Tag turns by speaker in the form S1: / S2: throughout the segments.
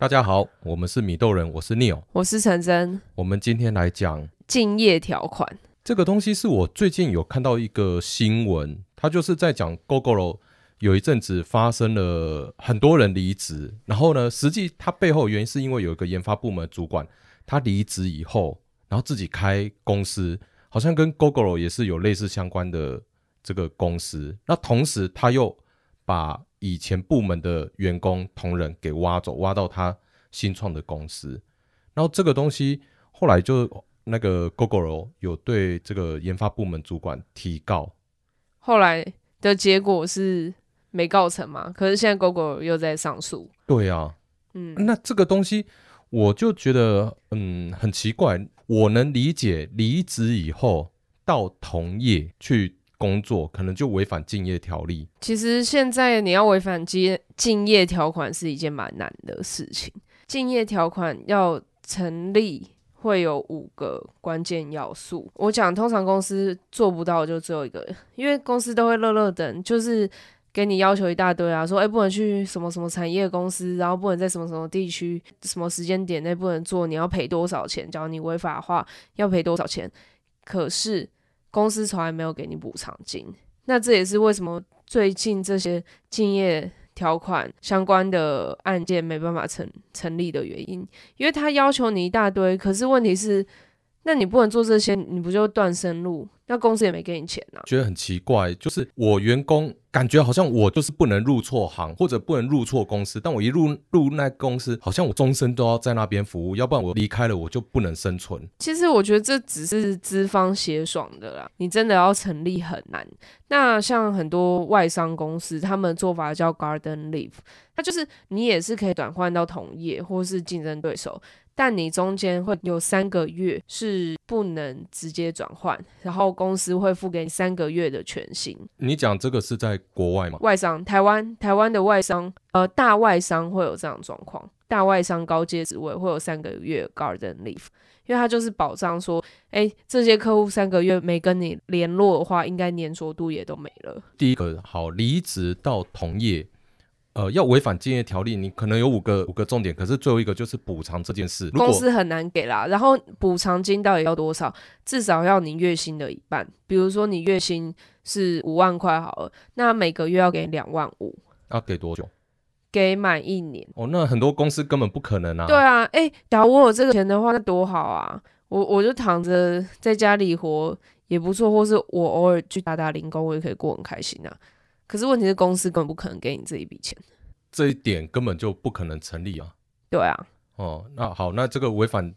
S1: 大家好，我们是米豆人，我是 Neil，
S2: 我是陈真。
S1: 我们今天来讲
S2: 竞业条款
S1: 这个东西，是我最近有看到一个新闻，它就是在讲 Gogoro 有一阵子发生了很多人离职，然后呢，实际它背后原因是因为有一个研发部门主管他离职以后，然后自己开公司，好像跟 Gogoro 也是有类似相关的这个公司，那同时他又把以前部门的员工同仁给挖走，挖到他新创的公司，然后这个东西后来就那个 Gogoro 有对这个研发部门主管提告，
S2: 后来的结果是没告成嘛？可是现在 Google 又在上诉。
S1: 对啊，嗯，那这个东西我就觉得嗯很奇怪，我能理解离职以后到同业去。工作可能就违反竞业条例。
S2: 其实现在你要违反竞竞业条款是一件蛮难的事情。竞业条款要成立会有五个关键要素。我讲通常公司做不到就只有一个，因为公司都会乐乐等，就是给你要求一大堆啊，说哎不能去什么什么产业公司，然后不能在什么什么地区、什么时间点内不能做，你要赔多少钱？假如你违法的话要赔多少钱？可是。公司从来没有给你补偿金，那这也是为什么最近这些竞业条款相关的案件没办法成成立的原因，因为他要求你一大堆，可是问题是，那你不能做这些，你不就断生路？那公司也没给你钱呢、啊，
S1: 觉得很奇怪。就是我员工感觉好像我就是不能入错行，或者不能入错公司。但我一入入那公司，好像我终身都要在那边服务，要不然我离开了我就不能生存。
S2: 其实我觉得这只是资方协爽的啦，你真的要成立很难。那像很多外商公司，他们做法叫 Garden Leave，那就是你也是可以转换到同业或是竞争对手。但你中间会有三个月是不能直接转换，然后公司会付给你三个月的全薪。
S1: 你讲这个是在国外吗？
S2: 外商，台湾，台湾的外商，呃，大外商会有这样的状况，大外商高阶职位会有三个月 garden leave，因为它就是保障说，哎，这些客户三个月没跟你联络的话，应该粘着度也都没了。
S1: 第一个好，离职到同业。呃，要违反竞业条例，你可能有五个五个重点，可是最后一个就是补偿这件事，
S2: 公司很难给啦。然后补偿金到底要多少？至少要你月薪的一半。比如说你月薪是五万块好了，那每个月要给两万五。
S1: 要给多久？
S2: 给满一年。
S1: 哦，那很多公司根本不可能啊。
S2: 对啊，哎、欸，假如我有这个钱的话，那多好啊！我我就躺着在家里活也不错，或是我偶尔去打打零工，我也可以过很开心啊。可是问题是，公司根本不可能给你这一笔钱，
S1: 这一点根本就不可能成立啊。
S2: 对啊，
S1: 哦，那好，那这个违反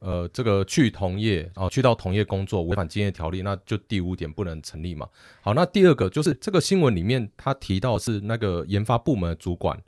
S1: 呃这个去同业哦，去到同业工作违反竞业条例，那就第五点不能成立嘛。好，那第二个就是这个新闻里面他提到是那个研发部门的主管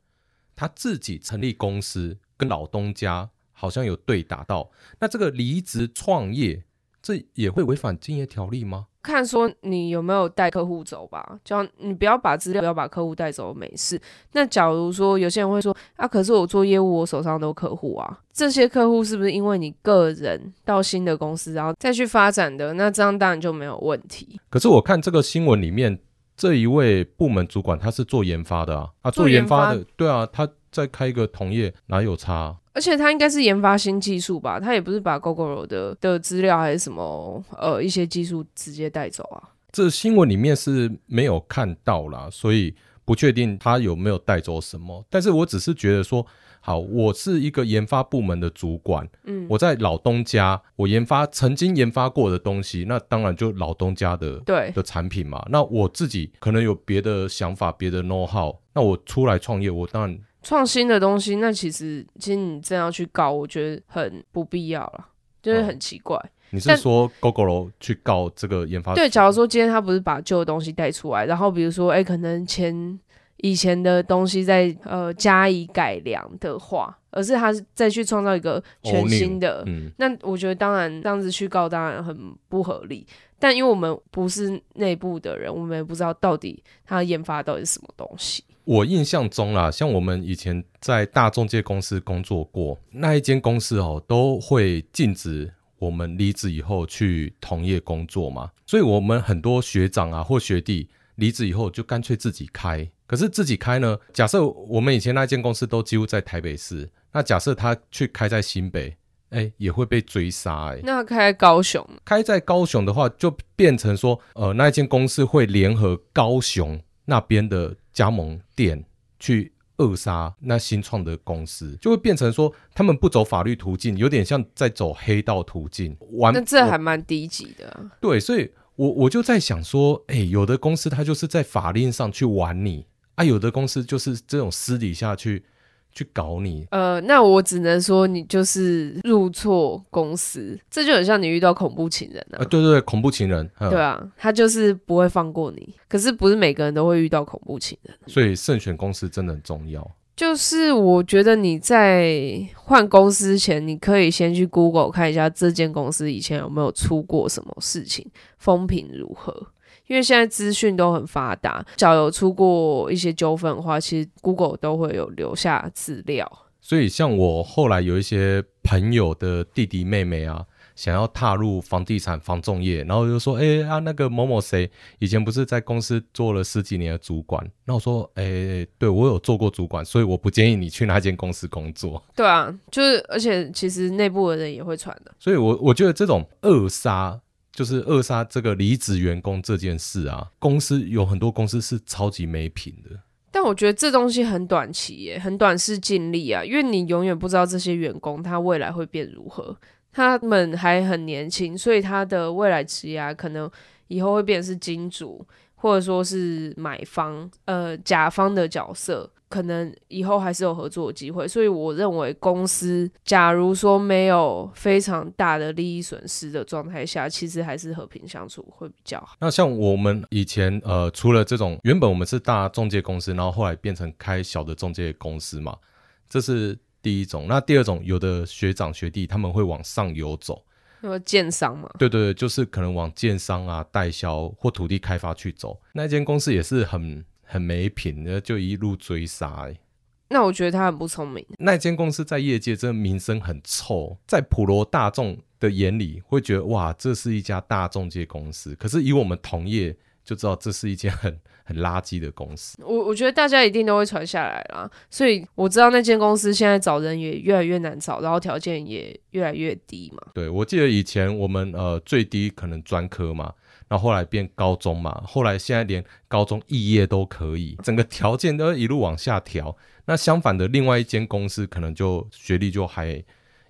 S1: 他自己成立公司，跟老东家好像有对打到，那这个离职创业，这也会违反竞业条例吗？
S2: 看说你有没有带客户走吧，就你不要把资料，不要把客户带走，没事。那假如说有些人会说啊，可是我做业务，我手上都有客户啊，这些客户是不是因为你个人到新的公司然后再去发展的？那这样当然就没有问题。
S1: 可是我看这个新闻里面这一位部门主管他是做研发的啊，啊做研发的，对啊，他再开一个同业哪有差？
S2: 而且他应该是研发新技术吧，他也不是把 Google 的的资料还是什么呃一些技术直接带走啊。
S1: 这新闻里面是没有看到啦，所以不确定他有没有带走什么。但是我只是觉得说，好，我是一个研发部门的主管，嗯，我在老东家，我研发曾经研发过的东西，那当然就老东家的对的产品嘛。那我自己可能有别的想法，别的 know how，那我出来创业，我当然。
S2: 创新的东西，那其实其实你真要去告，我觉得很不必要了，就是很奇怪。哦、
S1: 你是说 Gogoro 去告这个研发？
S2: 对，假如说今天他不是把旧的东西带出来，然后比如说，哎、欸，可能前以前的东西再呃加以改良的话，而是他再去创造一个全新的，嗯、那我觉得当然这样子去告当然很不合理。但因为我们不是内部的人，我们也不知道到底他研发到底是什么东西。
S1: 我印象中啦，像我们以前在大中介公司工作过，那一间公司哦，都会禁止我们离职以后去同业工作嘛。所以，我们很多学长啊或学弟离职以后就干脆自己开。可是自己开呢，假设我们以前那间公司都几乎在台北市，那假设他去开在新北，哎、欸，也会被追杀哎、欸。
S2: 那开高雄，
S1: 开在高雄的话，就变成说，呃，那一间公司会联合高雄那边的加盟店去扼杀那新创的公司，就会变成说，他们不走法律途径，有点像在走黑道途径。玩，
S2: 那这还蛮低级的、啊。
S1: 对，所以我我就在想说，哎、欸，有的公司他就是在法令上去玩你啊，有的公司就是这种私底下去。去搞你，
S2: 呃，那我只能说你就是入错公司，这就很像你遇到恐怖情人啊。
S1: 呃、对对对，恐怖情人，
S2: 对啊，他就是不会放过你。可是不是每个人都会遇到恐怖情人，
S1: 所以慎选公司真的很重要。
S2: 就是我觉得你在换公司前，你可以先去 Google 看一下这间公司以前有没有出过什么事情，风评如何。因为现在资讯都很发达，只要有出过一些纠纷的话，其实 Google 都会有留下资料。
S1: 所以，像我后来有一些朋友的弟弟妹妹啊，想要踏入房地产房仲业，然后就说：“哎、欸、啊，那个某某谁以前不是在公司做了十几年的主管？”那我说：“哎、欸，对我有做过主管，所以我不建议你去那间公司工作。”
S2: 对啊，就是而且其实内部的人也会传的。
S1: 所以我我觉得这种扼杀。就是扼杀这个离职员工这件事啊，公司有很多公司是超级没品的。
S2: 但我觉得这东西很短期耶，很短视近利啊，因为你永远不知道这些员工他未来会变如何，他们还很年轻，所以他的未来职业可能以后会变成是金主，或者说是买方，呃，甲方的角色。可能以后还是有合作机会，所以我认为公司假如说没有非常大的利益损失的状态下，其实还是和平相处会比较好。
S1: 那像我们以前呃，除了这种原本我们是大中介公司，然后后来变成开小的中介公司嘛，这是第一种。那第二种，有的学长学弟他们会往上游走，
S2: 因为建商嘛，
S1: 对对对，就是可能往建商啊、代销或土地开发去走。那间公司也是很。很没品然后，就一路追杀、欸。
S2: 那我觉得他很不聪明。
S1: 那间公司在业界真的名声很臭，在普罗大众的眼里会觉得哇，这是一家大众界公司。可是以我们同业就知道，这是一间很 很垃圾的公司。
S2: 我我觉得大家一定都会传下来啦，所以我知道那间公司现在找人也越来越难找，然后条件也越来越低嘛。
S1: 对，我记得以前我们呃最低可能专科嘛。然后后来变高中嘛，后来现在连高中肄业都可以，整个条件都一路往下调。那相反的，另外一间公司可能就学历就还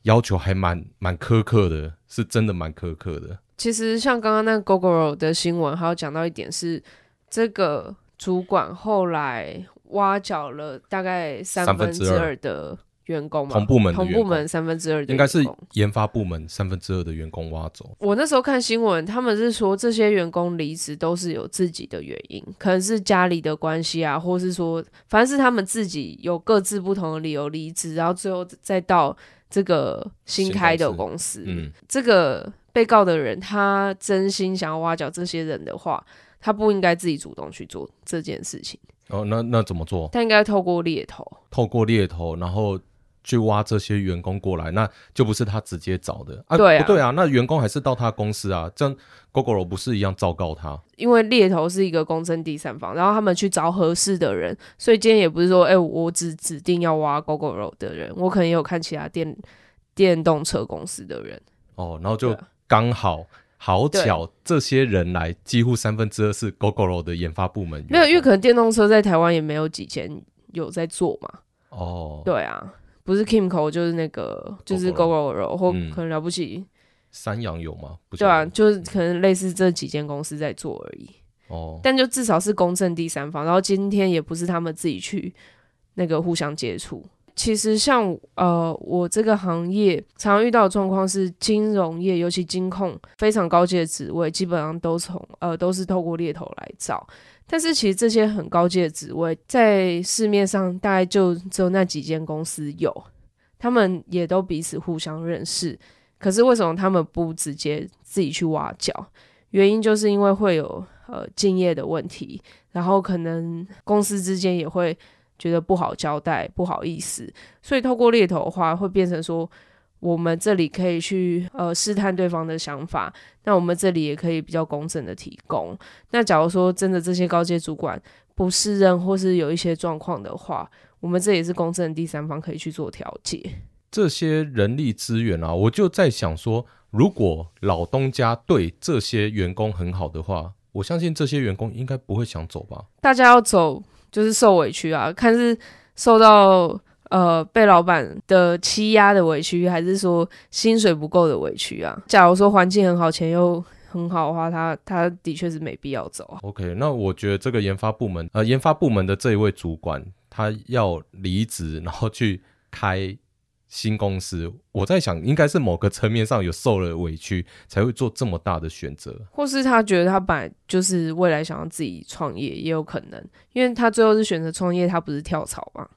S1: 要求还蛮蛮苛刻的，是真的蛮苛刻的。
S2: 其实像刚刚那个 Gogoro 的新闻，还有讲到一点是，这个主管后来挖角了大概三分之二的。员工嘛，
S1: 同部门，
S2: 同部门三分之二，
S1: 应该是研发部门三分之二的员工挖走。
S2: 我那时候看新闻，他们是说这些员工离职都是有自己的原因，可能是家里的关系啊，或是说，反正是他们自己有各自不同的理由离职，然后最后再到这个新开的公司。嗯，这个被告的人他真心想要挖角这些人的话，他不应该自己主动去做这件事情。
S1: 哦，那那怎么做？
S2: 他应该透过猎头，
S1: 透过猎头，然后。去挖这些员工过来，那就不是他直接找的啊？
S2: 对啊，
S1: 不对啊，那员工还是到他公司啊，这样 Gogoro 不是一样昭告他？
S2: 因为猎头是一个公正第三方，然后他们去找合适的人，所以今天也不是说，哎、欸，我只指定要挖 Gogoro 的人，我可能也有看其他电电动车公司的人。
S1: 哦，然后就刚好好巧，这些人来几乎三分之二是 Gogoro 的研发部门。
S2: 没有，因为可能电动车在台湾也没有几间有在做嘛。
S1: 哦，
S2: 对啊。不是 Kimco 就是那个就是 Gogoro 或可能了不起，
S1: 三洋有吗？
S2: 对啊，就是可能类似这几间公司在做而已。
S1: 哦，
S2: 但就至少是公正第三方，然后今天也不是他们自己去那个互相接触。其实像呃我这个行业常常遇到的状况是，金融业尤其金控非常高阶的职位，基本上都从呃都是透过猎头来找。但是其实这些很高阶的职位，在市面上大概就只有那几间公司有，他们也都彼此互相认识。可是为什么他们不直接自己去挖角？原因就是因为会有呃敬业的问题，然后可能公司之间也会觉得不好交代，不好意思，所以透过猎头的话，会变成说。我们这里可以去呃试探对方的想法，那我们这里也可以比较公正的提供。那假如说真的这些高阶主管不适任或是有一些状况的话，我们这也是公正的第三方，可以去做调解。
S1: 这些人力资源啊，我就在想说，如果老东家对这些员工很好的话，我相信这些员工应该不会想走吧？
S2: 大家要走就是受委屈啊，看是受到呃被老板的欺压的委屈，还是说薪水不够的委屈啊？假如说环境很好，钱又很好的话，他他的确是没必要走啊。
S1: OK，那我觉得这个研发部门呃研发部门的这一位主管，他要离职，然后去开。新公司，我在想，应该是某个层面上有受了委屈，才会做这么大的选择，
S2: 或是他觉得他本来就是未来想要自己创业，也有可能，因为他最后是选择创业，他不是跳槽嘛，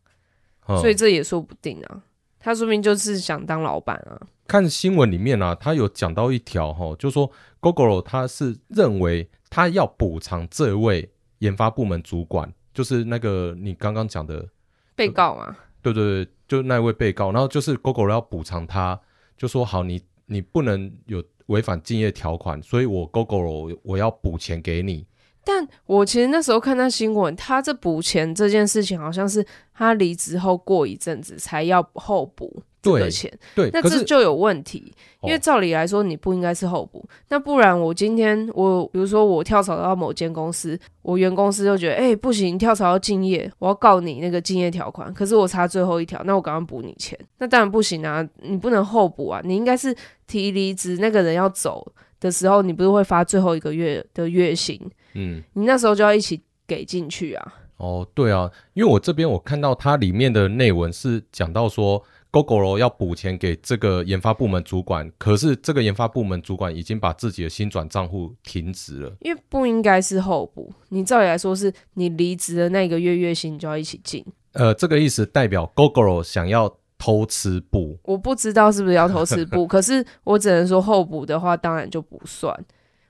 S2: 嗯、所以这也说不定啊，他说不定就是想当老板啊。
S1: 看新闻里面啊，他有讲到一条哈，就说 Google 他是认为他要补偿这位研发部门主管，就是那个你刚刚讲的
S2: 被告嘛。
S1: 对对对，就那位被告，然后就是 Google 要补偿他，就说好，你你不能有违反竞业条款，所以我 Google 我要补钱给你。
S2: 但我其实那时候看到新闻，他这补钱这件事情，好像是他离职后过一阵子才要后补。这个
S1: 钱，对，
S2: 那这就有问
S1: 题，
S2: 因为照理来说你不应该是候补，哦、那不然我今天我比如说我跳槽到某间公司，我原公司就觉得哎、欸、不行，跳槽要敬业，我要告你那个敬业条款，可是我差最后一条，那我赶快补你钱，那当然不行啊，你不能候补啊，你应该是提离职那个人要走的时候，你不是会发最后一个月的月薪，嗯，你那时候就要一起给进去啊。
S1: 哦，对啊，因为我这边我看到它里面的内文是讲到说。Gogoro 要补钱给这个研发部门主管，可是这个研发部门主管已经把自己的薪转账户停止了，
S2: 因为不应该是候补。你照理来说，是你离职的那个月月薪就要一起进。
S1: 呃，这个意思代表 Gogoro 想要偷吃补。
S2: 我不知道是不是要偷吃补，可是我只能说候补的话，当然就不算。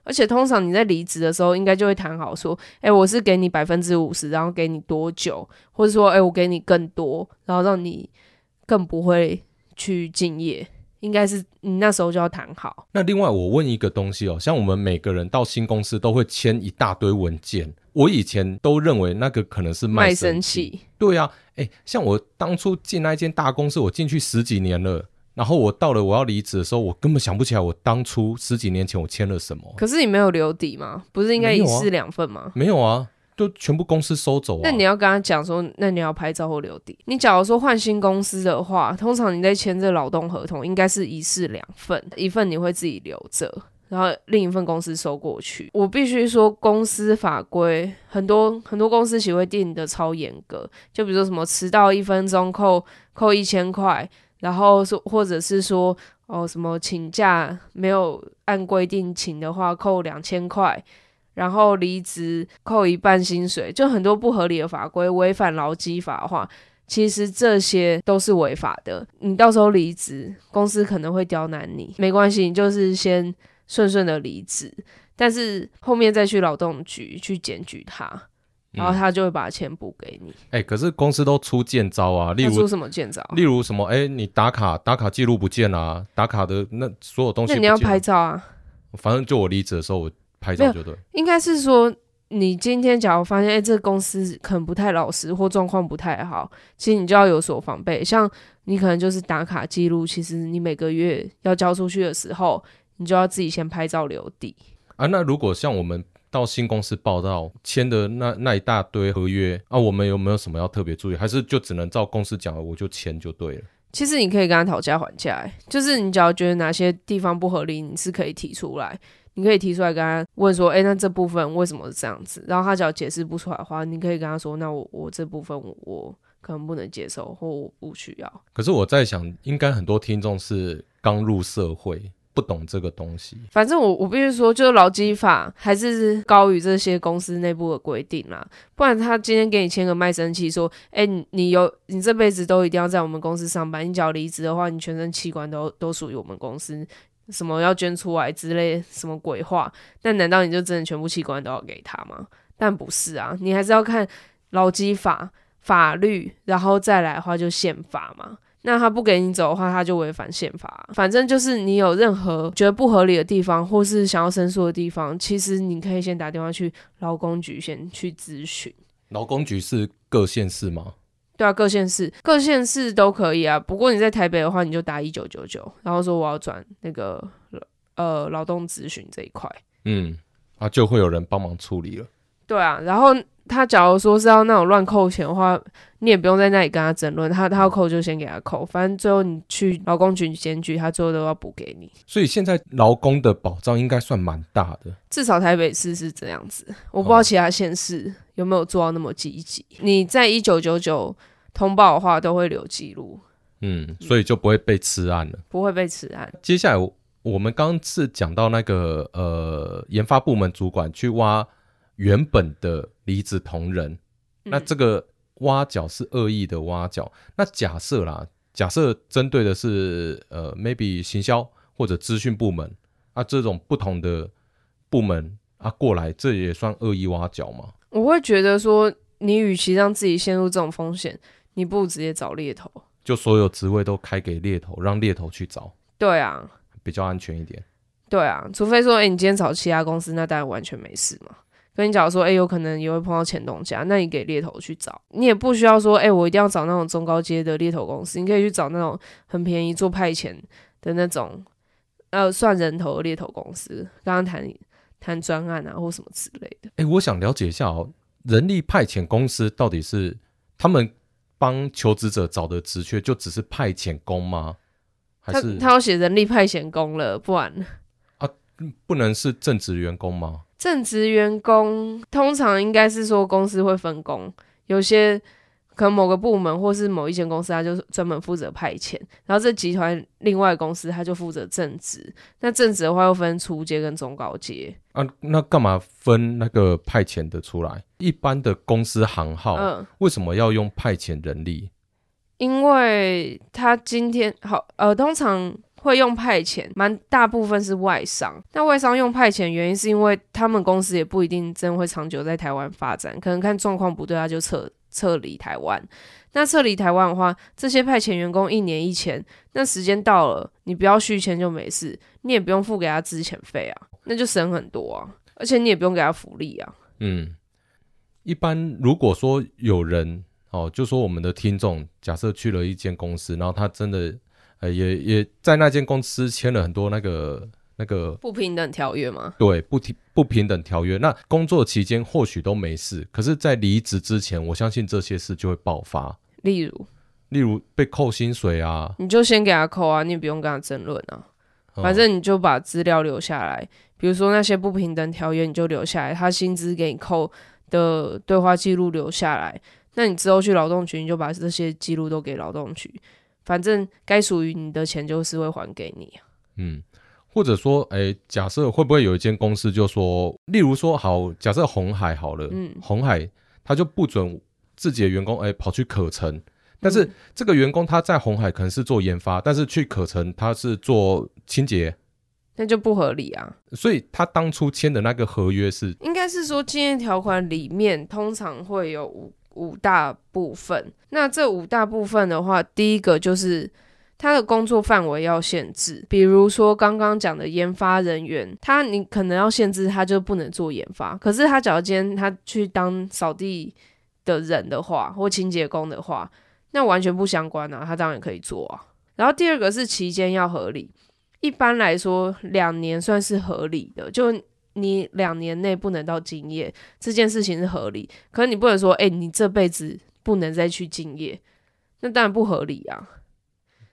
S2: 而且通常你在离职的时候，应该就会谈好说，哎、欸，我是给你百分之五十，然后给你多久，或者说，哎、欸，我给你更多，然后让你。更不会去敬业，应该是你那时候就要谈好。
S1: 那另外我问一个东西哦，像我们每个人到新公司都会签一大堆文件，我以前都认为那个可能是卖身契。对啊，哎，像我当初进那间大公司，我进去十几年了，然后我到了我要离职的时候，我根本想不起来我当初十几年前我签了什么。
S2: 可是你没有留底吗？不是应该一式两份吗？
S1: 没有啊。就全部公司收走啊。
S2: 那你要跟他讲说，那你要拍照或留底。你假如说换新公司的话，通常你在签这劳动合同，应该是一式两份，一份你会自己留着，然后另一份公司收过去。我必须说，公司法规很多很多公司其实会定的超严格，就比如说什么迟到一分钟扣扣一千块，然后说或者是说哦什么请假没有按规定请的话，扣两千块。然后离职扣一半薪水，就很多不合理的法规，违反劳基法的话，其实这些都是违法的。你到时候离职，公司可能会刁难你，没关系，你就是先顺顺的离职，但是后面再去劳动局去检举他，然后他就会把钱补给你。
S1: 哎、可是公司都出贱招啊，例如
S2: 出什么贱招？
S1: 例如什么？哎、欸，你打卡打卡记录不见啊，打卡的那所有东西，
S2: 那你要拍照啊。
S1: 反正就我离职的时候我。拍照就对，
S2: 应该是说，你今天假如发现，哎、欸，这个公司可能不太老实或状况不太好，其实你就要有所防备。像你可能就是打卡记录，其实你每个月要交出去的时候，你就要自己先拍照留底。
S1: 啊，那如果像我们到新公司报道签的那那一大堆合约啊，我们有没有什么要特别注意？还是就只能照公司讲的我就签就对了？
S2: 其实你可以跟他讨价还价，就是你只要觉得哪些地方不合理，你是可以提出来。你可以提出来跟他问说，哎、欸，那这部分为什么是这样子？然后他只要解释不出来的话，你可以跟他说，那我我这部分我，我可能不能接受，或我不需要。
S1: 可是我在想，应该很多听众是刚入社会，不懂这个东西。
S2: 反正我我必须说，就是劳基法还是高于这些公司内部的规定啦。不然他今天给你签个卖身契，说，哎、你有你这辈子都一定要在我们公司上班，你只要离职的话，你全身器官都都属于我们公司。什么要捐出来之类什么鬼话？但难道你就真的全部器官都要给他吗？但不是啊，你还是要看劳基法法律，然后再来的话就宪法嘛。那他不给你走的话，他就违反宪法。反正就是你有任何觉得不合理的地方，或是想要申诉的地方，其实你可以先打电话去劳工局先去咨询。
S1: 劳工局是各县市吗？
S2: 对啊，各县市各县市都可以啊。不过你在台北的话，你就打一九九九，然后说我要转那个呃劳动咨询这一块，
S1: 嗯，啊就会有人帮忙处理了。
S2: 对啊，然后。他假如说是要那种乱扣钱的话，你也不用在那里跟他争论，他他要扣就先给他扣，反正最后你去劳工局检举，他最后都要补给你。
S1: 所以现在劳工的保障应该算蛮大的，
S2: 至少台北市是这样子，我不知道其他县市有没有做到那么积极。哦、你在一九九九通报的话，都会留记录，
S1: 嗯，所以就不会被吃案了，
S2: 不会被吃案。
S1: 接下来我们刚是讲到那个呃研发部门主管去挖。原本的离子同仁，那这个挖角是恶意的挖角。嗯、那假设啦，假设针对的是呃，maybe 行销或者资讯部门啊，这种不同的部门啊过来，这也算恶意挖角吗？
S2: 我会觉得说，你与其让自己陷入这种风险，你不如直接找猎头，
S1: 就所有职位都开给猎头，让猎头去找。
S2: 对啊，
S1: 比较安全一点。
S2: 对啊，除非说，哎、欸，你今天找其他公司，那当然完全没事嘛。跟你讲说，哎、欸，有可能也会碰到前东家，那你给猎头去找，你也不需要说，哎、欸，我一定要找那种中高阶的猎头公司，你可以去找那种很便宜做派遣的那种，呃，算人头的猎头公司，刚刚谈谈专案啊，或什么之类的。
S1: 哎、欸，我想了解一下哦，人力派遣公司到底是他们帮求职者找的职缺，就只是派遣工吗？还是
S2: 他他要写人力派遣工了，不然
S1: 啊，不能是正职员工吗？
S2: 正职员工通常应该是说公司会分工，有些可能某个部门或是某一间公司，他就专门负责派遣，然后这集团另外公司他就负责正职。那正职的话又分初阶跟中高阶
S1: 啊，那干嘛分那个派遣的出来？一般的公司行号，嗯，为什么要用派遣人力？
S2: 因为他今天好，呃，通常。会用派遣，蛮大部分是外商。那外商用派遣原因是因为他们公司也不一定真会长久在台湾发展，可能看状况不对，他就撤撤离台湾。那撤离台湾的话，这些派遣员工一年一签，那时间到了，你不要续签就没事，你也不用付给他资遣费啊，那就省很多啊，而且你也不用给他福利啊。
S1: 嗯，一般如果说有人哦，就说我们的听众假设去了一间公司，然后他真的。也也在那间公司签了很多那个那个
S2: 不平等条约吗？
S1: 对，不平不平等条约。那工作期间或许都没事，可是，在离职之前，我相信这些事就会爆发。
S2: 例如，
S1: 例如被扣薪水啊，
S2: 你就先给他扣啊，你也不用跟他争论啊，反正你就把资料留下来。比如说那些不平等条约，你就留下来，他薪资给你扣的对话记录留下来。那你之后去劳动局，你就把这些记录都给劳动局。反正该属于你的钱就是会还给你。
S1: 嗯，或者说，哎、欸，假设会不会有一间公司就说，例如说，好，假设红海好了，嗯，红海他就不准自己的员工哎、欸、跑去可成，但是这个员工他在红海可能是做研发，但是去可成他是做清洁，
S2: 那就不合理啊。
S1: 所以他当初签的那个合约是，
S2: 应该是说竞业条款里面通常会有。五五大部分，那这五大部分的话，第一个就是他的工作范围要限制，比如说刚刚讲的研发人员，他你可能要限制他就不能做研发，可是他假如今天他去当扫地的人的话，或清洁工的话，那完全不相关啊，他当然可以做啊。然后第二个是期间要合理，一般来说两年算是合理的，就。你两年内不能到敬业这件事情是合理，可是你不能说，哎、欸，你这辈子不能再去敬业，那当然不合理啊。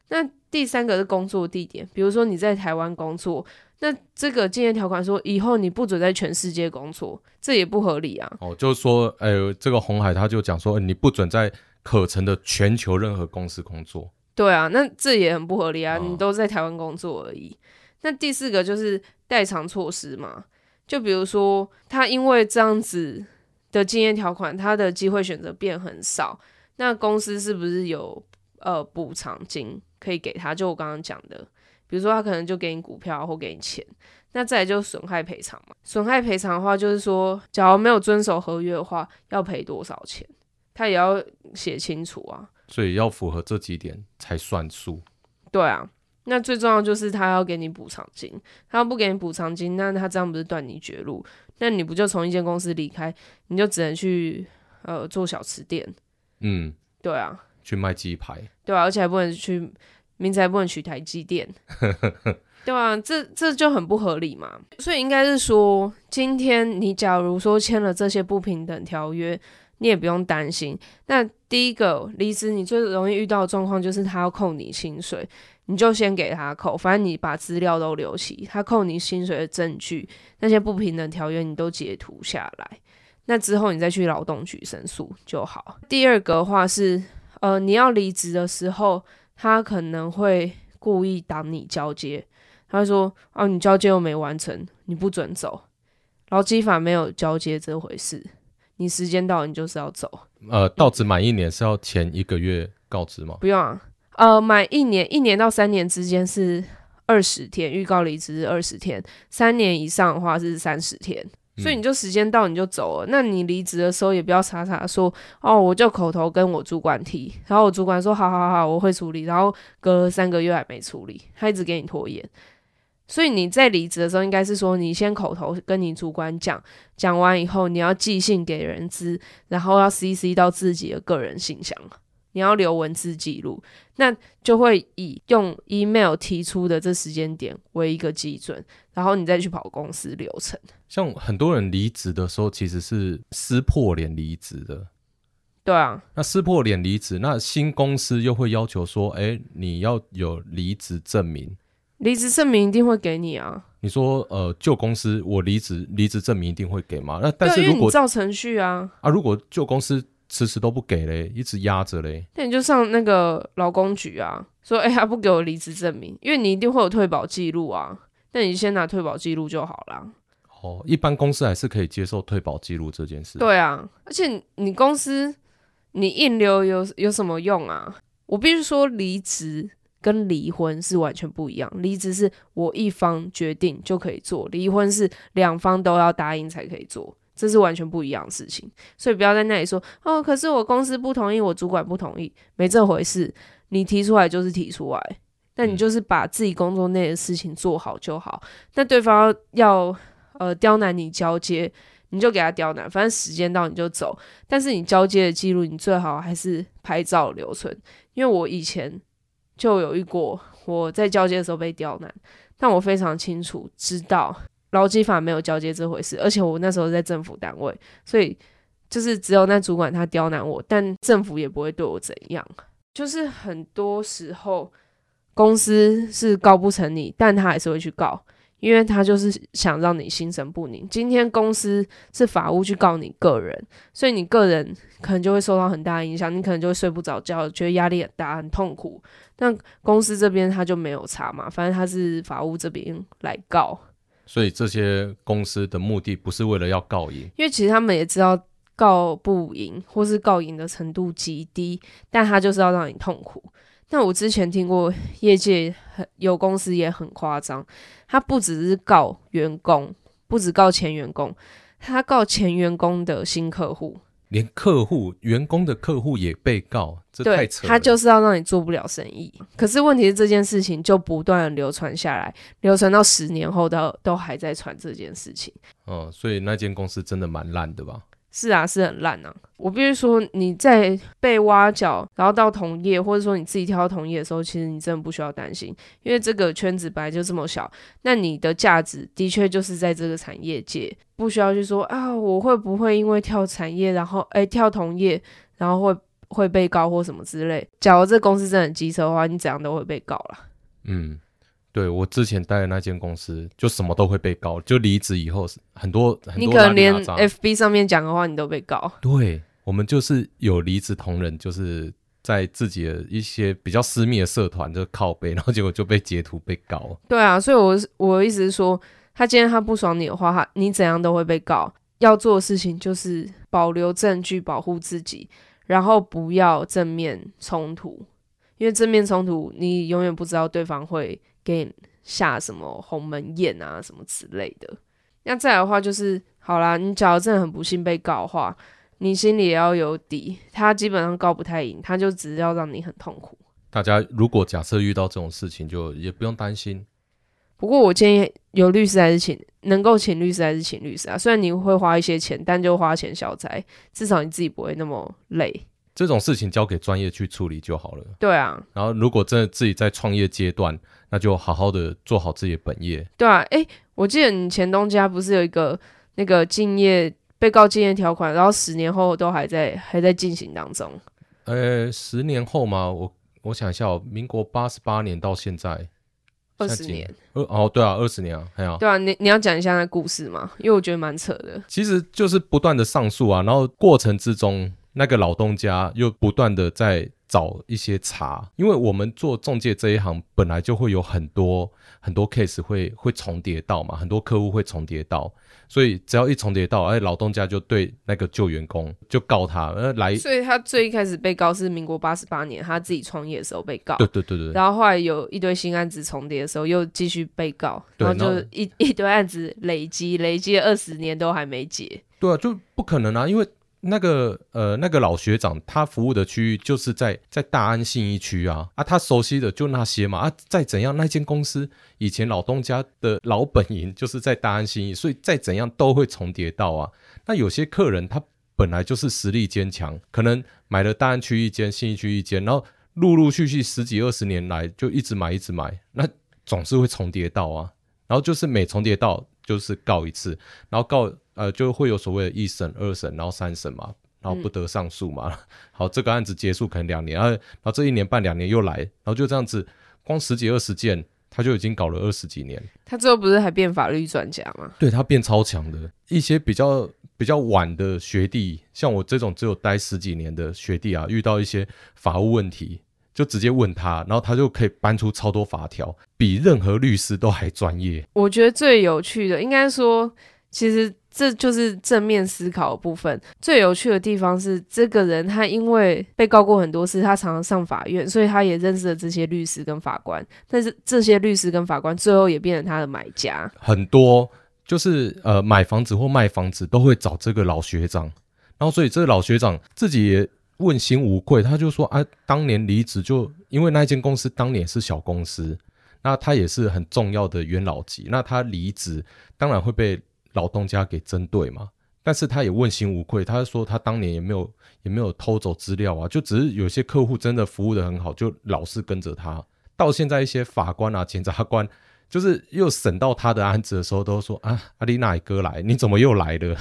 S2: 那第三个是工作地点，比如说你在台湾工作，那这个敬业条款说以后你不准在全世界工作，这也不合理啊。
S1: 哦，就是说，哎、欸，这个红海他就讲说，你不准在可成的全球任何公司工作。
S2: 对啊，那这也很不合理啊，你都在台湾工作而已。哦、那第四个就是代偿措施嘛。就比如说，他因为这样子的竞业条款，他的机会选择变很少，那公司是不是有呃补偿金可以给他？就我刚刚讲的，比如说他可能就给你股票或给你钱，那再来就损害赔偿嘛。损害赔偿的话，就是说，假如没有遵守合约的话，要赔多少钱，他也要写清楚啊。
S1: 所以要符合这几点才算数。
S2: 对啊。那最重要就是他要给你补偿金，他要不给你补偿金，那他这样不是断你绝路？那你不就从一间公司离开，你就只能去呃做小吃店？
S1: 嗯，
S2: 对啊，
S1: 去卖鸡排，
S2: 对啊，而且还不能去，名字还不能取台积电，对啊，这这就很不合理嘛。所以应该是说，今天你假如说签了这些不平等条约，你也不用担心。那第一个离职，你最容易遇到的状况就是他要扣你薪水，你就先给他扣，反正你把资料都留齐，他扣你薪水的证据，那些不平等条约你都截图下来。那之后你再去劳动局申诉就好。第二个话是，呃，你要离职的时候，他可能会故意挡你交接。他说：“哦、你交接又没完成，你不准走。劳基法没有交接这回事，你时间到你就是要走。
S1: 呃，到职满一年是要前一个月告知吗？
S2: 不用啊。呃，满一年，一年到三年之间是二十天，预告离职是二十天，三年以上的话是三十天。”所以你就时间到你就走了，那你离职的时候也不要傻傻说哦，我就口头跟我主管提，然后我主管说好好好，我会处理，然后隔了三个月还没处理，他一直给你拖延。所以你在离职的时候应该是说，你先口头跟你主管讲，讲完以后你要寄信给人资，然后要 CC 到自己的个人信箱。你要留文字记录，那就会以用 email 提出的这时间点为一个基准，然后你再去跑公司流程。
S1: 像很多人离职的时候，其实是撕破脸离职的。
S2: 对啊，
S1: 那撕破脸离职，那新公司又会要求说，哎，你要有离职证明。
S2: 离职证明一定会给你啊。
S1: 你说，呃，旧公司我离职，离职证明一定会给吗？那但是如果
S2: 照程序啊，
S1: 啊，如果旧公司。迟迟都不给嘞，一直压着嘞。
S2: 那你就上那个劳工局啊，说哎，他不给我离职证明，因为你一定会有退保记录啊。那你先拿退保记录就好啦。
S1: 哦，一般公司还是可以接受退保记录这件事。
S2: 对啊，而且你公司你硬留有有什么用啊？我必须说，离职跟离婚是完全不一样。离职是我一方决定就可以做，离婚是两方都要答应才可以做。这是完全不一样的事情，所以不要在那里说哦，可是我公司不同意，我主管不同意，没这回事。你提出来就是提出来，那你就是把自己工作内的事情做好就好。那对方要呃刁难你交接，你就给他刁难，反正时间到你就走。但是你交接的记录，你最好还是拍照留存，因为我以前就有一过我在交接的时候被刁难，但我非常清楚知道。劳基法没有交接这回事，而且我那时候在政府单位，所以就是只有那主管他刁难我，但政府也不会对我怎样。就是很多时候公司是告不成你，但他还是会去告，因为他就是想让你心神不宁。今天公司是法务去告你个人，所以你个人可能就会受到很大的影响，你可能就会睡不着觉，觉得压力很大，很痛苦。但公司这边他就没有查嘛，反正他是法务这边来告。
S1: 所以这些公司的目的不是为了要告赢，
S2: 因为其实他们也知道告不赢，或是告赢的程度极低，但他就是要让你痛苦。但我之前听过业界很有公司也很夸张，他不只是告员工，不只告前员工，他告前员工的新客户。
S1: 连客户、员工的客户也被告，这太扯
S2: 他就是要让你做不了生意。可是问题是这件事情就不断的流传下来，流传到十年后都都还在传这件事情。
S1: 哦，所以那间公司真的蛮烂的吧？
S2: 是啊，是很烂啊。我必须说，你在被挖角，然后到同业，或者说你自己跳到同业的时候，其实你真的不需要担心，因为这个圈子本来就这么小。那你的价值的确就是在这个产业界。不需要去说啊，我会不会因为跳产业，然后哎跳同业，然后会会被告或什么之类。假如这公司真的很机车的话，你怎样都会被告了。
S1: 嗯，对，我之前待的那间公司，就什么都会被告。就离职以后，很多很多，你
S2: 可能连 FB 上面讲的话，你都被告。
S1: 对，我们就是有离职同仁，就是在自己的一些比较私密的社团就靠背，然后结果就被截图被告。
S2: 对啊，所以我我的意思是说。他今天他不爽你的话，他你怎样都会被告。要做的事情就是保留证据，保护自己，然后不要正面冲突，因为正面冲突你永远不知道对方会给你下什么鸿门宴啊什么之类的。那再来的话就是，好啦，你假如真的很不幸被告的话，你心里也要有底。他基本上告不太赢，他就只是要让你很痛苦。
S1: 大家如果假设遇到这种事情，就也不用担心。
S2: 不过我建议有律师还是请，能够请律师还是请律师啊。虽然你会花一些钱，但就花钱消灾，至少你自己不会那么累。
S1: 这种事情交给专业去处理就好了。
S2: 对啊，
S1: 然后如果真的自己在创业阶段，那就好好的做好自己的本业。
S2: 对啊，哎，我记得你前东家不是有一个那个敬业被告敬业条款，然后十年后都还在还在进行当中。
S1: 呃，十年后吗？我我想一下哦，民国八十八年到现在
S2: 二十年。
S1: 二哦，对啊，二十年啊，还有。
S2: 对啊，你你要讲一下那故事吗？因为我觉得蛮扯的。
S1: 其实就是不断的上诉啊，然后过程之中，那个老东家又不断的在找一些茬，因为我们做中介这一行本来就会有很多很多 case 会会重叠到嘛，很多客户会重叠到。所以只要一重叠到，哎，老东家就对那个旧员工就告他，呃，来。
S2: 所以他最一开始被告是民国八十八年，他自己创业的时候被告。
S1: 对对对对。
S2: 然后后来有一堆新案子重叠的时候，又继续被告，然后就一一堆案子累积，累积二十年都还没结。
S1: 对啊，就不可能啊，因为。那个呃，那个老学长，他服务的区域就是在在大安信义区啊啊，他熟悉的就那些嘛啊，再怎样，那间公司以前老东家的老本营就是在大安信义，所以再怎样都会重叠到啊。那有些客人他本来就是实力坚强，可能买了大安区一间，信义区一间，然后陆陆续续十几二十年来就一直买一直买，那总是会重叠到啊。然后就是每重叠到就是告一次，然后告。呃，就会有所谓的一审、二审，然后三审嘛，然后不得上诉嘛。嗯、好，这个案子结束可能两年，然后然后这一年半两年又来，然后就这样子，光十几二十件，他就已经搞了二十几年。
S2: 他最后不是还变法律专家吗？
S1: 对，他变超强的。一些比较比较晚的学弟，像我这种只有待十几年的学弟啊，遇到一些法务问题，就直接问他，然后他就可以搬出超多法条，比任何律师都还专业。
S2: 我觉得最有趣的，应该说，其实。这就是正面思考的部分。最有趣的地方是，这个人他因为被告过很多次，他常常上法院，所以他也认识了这些律师跟法官。但是这些律师跟法官最后也变成他的买家。
S1: 很多就是呃买房子或卖房子都会找这个老学长，然后所以这个老学长自己也问心无愧，他就说啊，当年离职就因为那间公司当年是小公司，那他也是很重要的元老级，那他离职当然会被。老东家给针对嘛，但是他也问心无愧，他说他当年也没有也没有偷走资料啊，就只是有些客户真的服务得很好，就老是跟着他。到现在一些法官啊、检察官，就是又审到他的案子的时候，都说啊，阿丽娜哥来，你怎么又来了？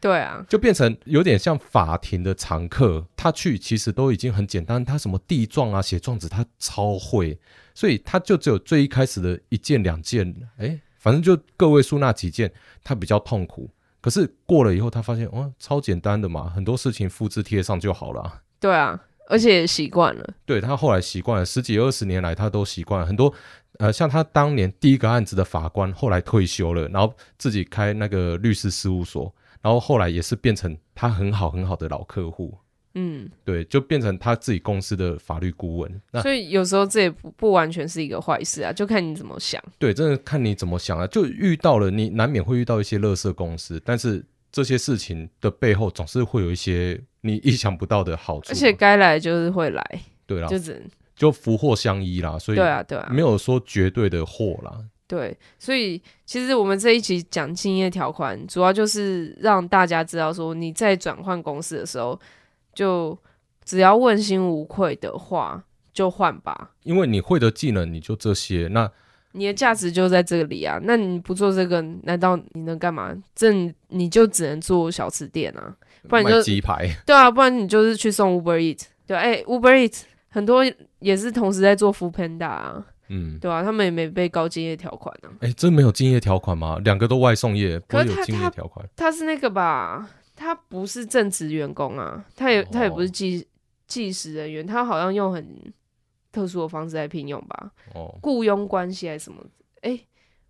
S2: 对啊，
S1: 就变成有点像法庭的常客。他去其实都已经很简单，他什么地状啊、写状子，他超会，所以他就只有最一开始的一件两件，哎。反正就个位数那几件，他比较痛苦。可是过了以后，他发现哦，超简单的嘛，很多事情复制贴上就好了。
S2: 对啊，而且也习惯了。
S1: 对，他后来习惯了，十几二十年来他都习惯了。很多呃，像他当年第一个案子的法官，后来退休了，然后自己开那个律师事务所，然后后来也是变成他很好很好的老客户。嗯，对，就变成他自己公司的法律顾问。那
S2: 所以有时候这也不不完全是一个坏事啊，就看你怎么想。
S1: 对，真的看你怎么想啊。就遇到了，你难免会遇到一些垃圾公司，但是这些事情的背后总是会有一些你意想不到的好处。
S2: 而且该来就是会来，
S1: 对啦，
S2: 就只能
S1: 就福祸相依啦。所以对啊，对啊，没有说绝对的祸啦。
S2: 对，所以其实我们这一期讲竞业条款，主要就是让大家知道说你在转换公司的时候。就只要问心无愧的话，就换吧。
S1: 因为你会的技能，你就这些，那
S2: 你的价值就在这里啊。那你不做这个，难道你能干嘛？这你就只能做小吃店啊，不然你就
S1: 鸡排。
S2: 对啊，不然你就是去送 Uber Eat。对，哎、欸，Uber Eat 很多也是同时在做 Foodpanda 啊。嗯，对啊，他们也没被告竞业条款呢、啊。
S1: 哎、欸，真没有竞业条款吗？两个都外送业，不会有竞业条款。
S2: 他是那个吧？他不是正职员工啊，他也他也不是计计时人员，他好像用很特殊的方式来聘用吧，哦，雇佣关系还是什么？哎、欸，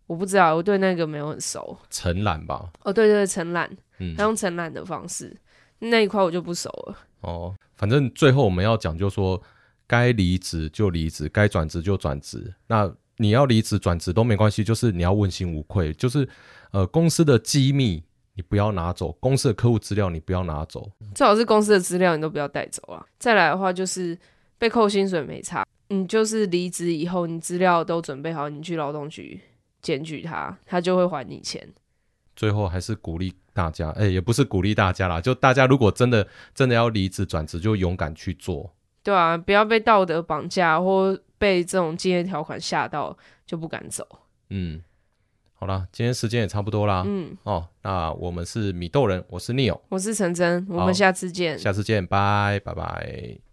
S2: 我不知道，我对那个没有很熟。
S1: 承揽吧？
S2: 哦，对对对，承揽，嗯，他用承揽的方式，那一块我就不熟了。
S1: 哦，反正最后我们要讲，就是说该离职就离职，该转职就转职。那你要离职转职都没关系，就是你要问心无愧，就是呃公司的机密。你不要拿走公司的客户资料，你不要拿走，
S2: 最好是公司的资料你都不要带走啊。再来的话就是被扣薪水没差，你就是离职以后你资料都准备好，你去劳动局检举他，他就会还你钱。
S1: 最后还是鼓励大家，哎、也不是鼓励大家啦，就大家如果真的真的要离职转职，就勇敢去做。
S2: 对啊，不要被道德绑架或被这种竞业条款吓到，就不敢走。
S1: 嗯，好啦，今天时间也差不多啦。嗯，哦，那我们是米豆人，我是 Neo，
S2: 我是陈真，我们下次见，
S1: 下次见，拜拜拜。